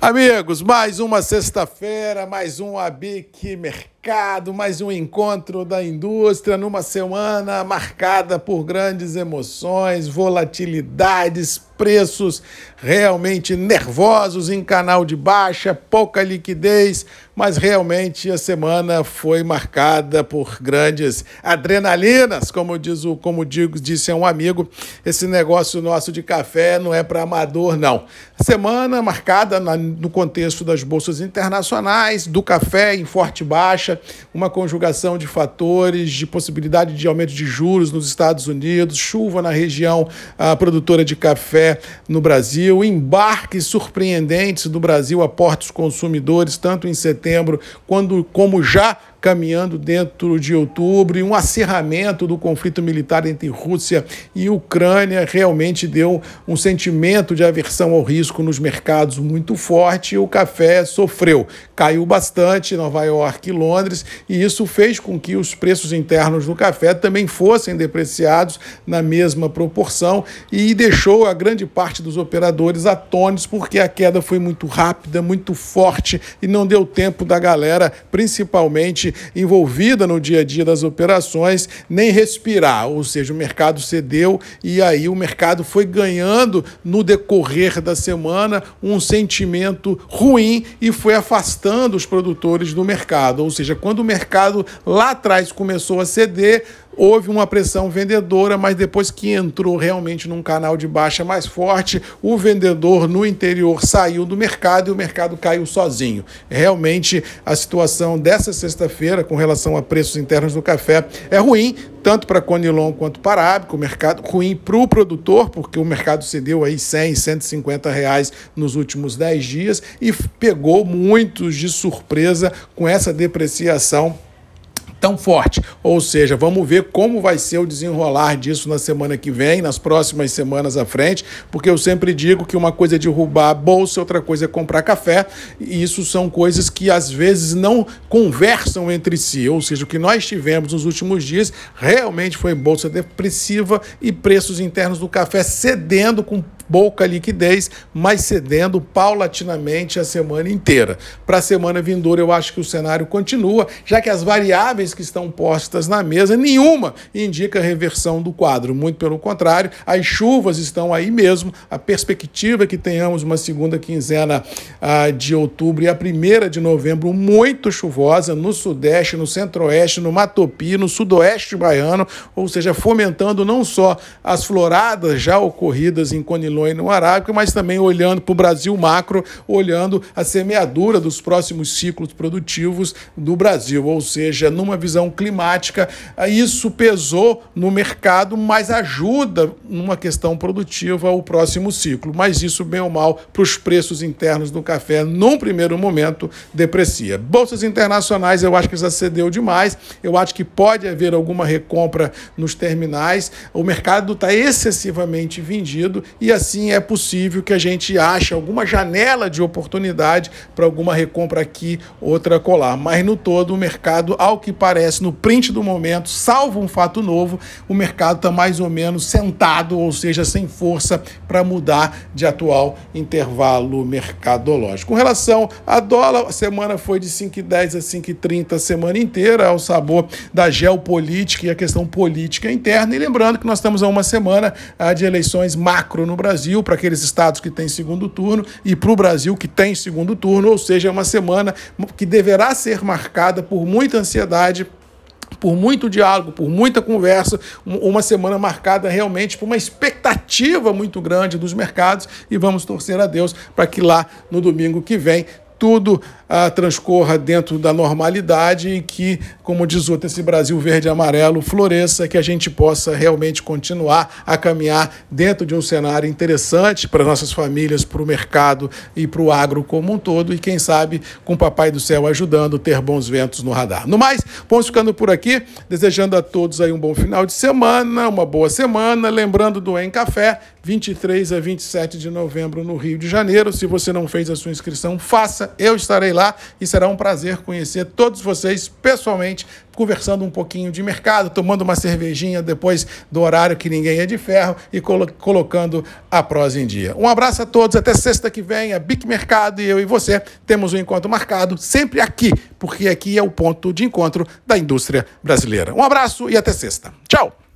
Amigos, mais uma sexta-feira, mais um ABIC Mercado, mais um encontro da indústria numa semana marcada por grandes emoções, volatilidades, preços realmente nervosos em canal de baixa, pouca liquidez, mas realmente a semana foi marcada por grandes adrenalinas, como diz o, como digo, disse um amigo, esse negócio nosso de café não é para amador não. Semana marcada na, no contexto das bolsas internacionais, do café em forte baixa, uma conjugação de fatores, de possibilidade de aumento de juros nos Estados Unidos, chuva na região a produtora de café no Brasil, embarques surpreendentes do Brasil a portos consumidores, tanto em setembro quando, como já caminhando dentro de outubro, e um acirramento do conflito militar entre Rússia e Ucrânia realmente deu um sentimento de aversão ao risco nos mercados muito forte e o café sofreu. Caiu bastante Nova York e Londres, e isso fez com que os preços internos do café também fossem depreciados na mesma proporção e deixou a grande parte dos operadores atônitos porque a queda foi muito rápida, muito forte e não deu tempo da galera, principalmente envolvida no dia a dia das operações, nem respirar. Ou seja, o mercado cedeu e aí o mercado foi ganhando no decorrer da semana um sentimento ruim e foi afastando os produtores do mercado. Ou seja, quando o mercado lá atrás começou a ceder, houve uma pressão vendedora, mas depois que entrou realmente num canal de baixa mais forte, o vendedor no interior saiu do mercado e o mercado caiu sozinho. Realmente a situação dessa sexta-feira com relação a preços internos do café é ruim, tanto para Conilon quanto para Arábica, o mercado ruim para o produtor, porque o mercado cedeu aí 100, 150 reais nos últimos 10 dias e pegou muitos de surpresa com essa depreciação tão forte. Ou seja, vamos ver como vai ser o desenrolar disso na semana que vem, nas próximas semanas à frente, porque eu sempre digo que uma coisa é derrubar a bolsa, outra coisa é comprar café, e isso são coisas que às vezes não conversam entre si. Ou seja, o que nós tivemos nos últimos dias realmente foi bolsa depressiva e preços internos do café cedendo com pouca liquidez, mas cedendo paulatinamente a semana inteira. Para a semana vindoura, eu acho que o cenário continua, já que as variáveis que estão postas na mesa, nenhuma indica reversão do quadro. Muito pelo contrário, as chuvas estão aí mesmo. A perspectiva é que tenhamos uma segunda quinzena ah, de outubro e a primeira de novembro muito chuvosa no sudeste, no centro-oeste, no Matopi, no sudoeste baiano, ou seja, fomentando não só as floradas já ocorridas em Conilon no Arábica, mas também olhando para o Brasil macro, olhando a semeadura dos próximos ciclos produtivos do Brasil, ou seja, numa visão climática, isso pesou no mercado, mas ajuda numa questão produtiva o próximo ciclo. Mas isso, bem ou mal, para os preços internos do café, num primeiro momento, deprecia. Bolsas internacionais, eu acho que já cedeu demais, eu acho que pode haver alguma recompra nos terminais, o mercado está excessivamente vendido e assim assim é possível que a gente ache alguma janela de oportunidade para alguma recompra aqui, outra colar. Mas no todo, o mercado, ao que parece, no print do momento, salvo um fato novo, o mercado está mais ou menos sentado, ou seja, sem força para mudar de atual intervalo mercadológico. Com relação a dólar, a semana foi de 5,10 a 5,30 a semana inteira, ao sabor da geopolítica e a questão política interna. E lembrando que nós estamos a uma semana ah, de eleições macro no Brasil Brasil, para aqueles estados que têm segundo turno, e para o Brasil que tem segundo turno, ou seja, é uma semana que deverá ser marcada por muita ansiedade por muito diálogo, por muita conversa, uma semana marcada realmente por uma expectativa muito grande dos mercados e vamos torcer a Deus para que lá no domingo que vem tudo ah, transcorra dentro da normalidade e que, como diz outro, esse Brasil verde e amarelo floresça, que a gente possa realmente continuar a caminhar dentro de um cenário interessante para nossas famílias, para o mercado e para o agro como um todo, e quem sabe com o Papai do Céu ajudando ter bons ventos no radar. No mais, vamos ficando por aqui, desejando a todos aí um bom final de semana, uma boa semana, lembrando do Em Café, 23 a 27 de novembro no Rio de Janeiro. Se você não fez a sua inscrição, faça eu estarei lá e será um prazer conhecer todos vocês pessoalmente, conversando um pouquinho de mercado, tomando uma cervejinha depois do horário que ninguém é de ferro e colo colocando a prosa em dia. Um abraço a todos, até sexta que vem, a Bic Mercado e eu e você temos um encontro marcado sempre aqui, porque aqui é o ponto de encontro da indústria brasileira. Um abraço e até sexta. Tchau!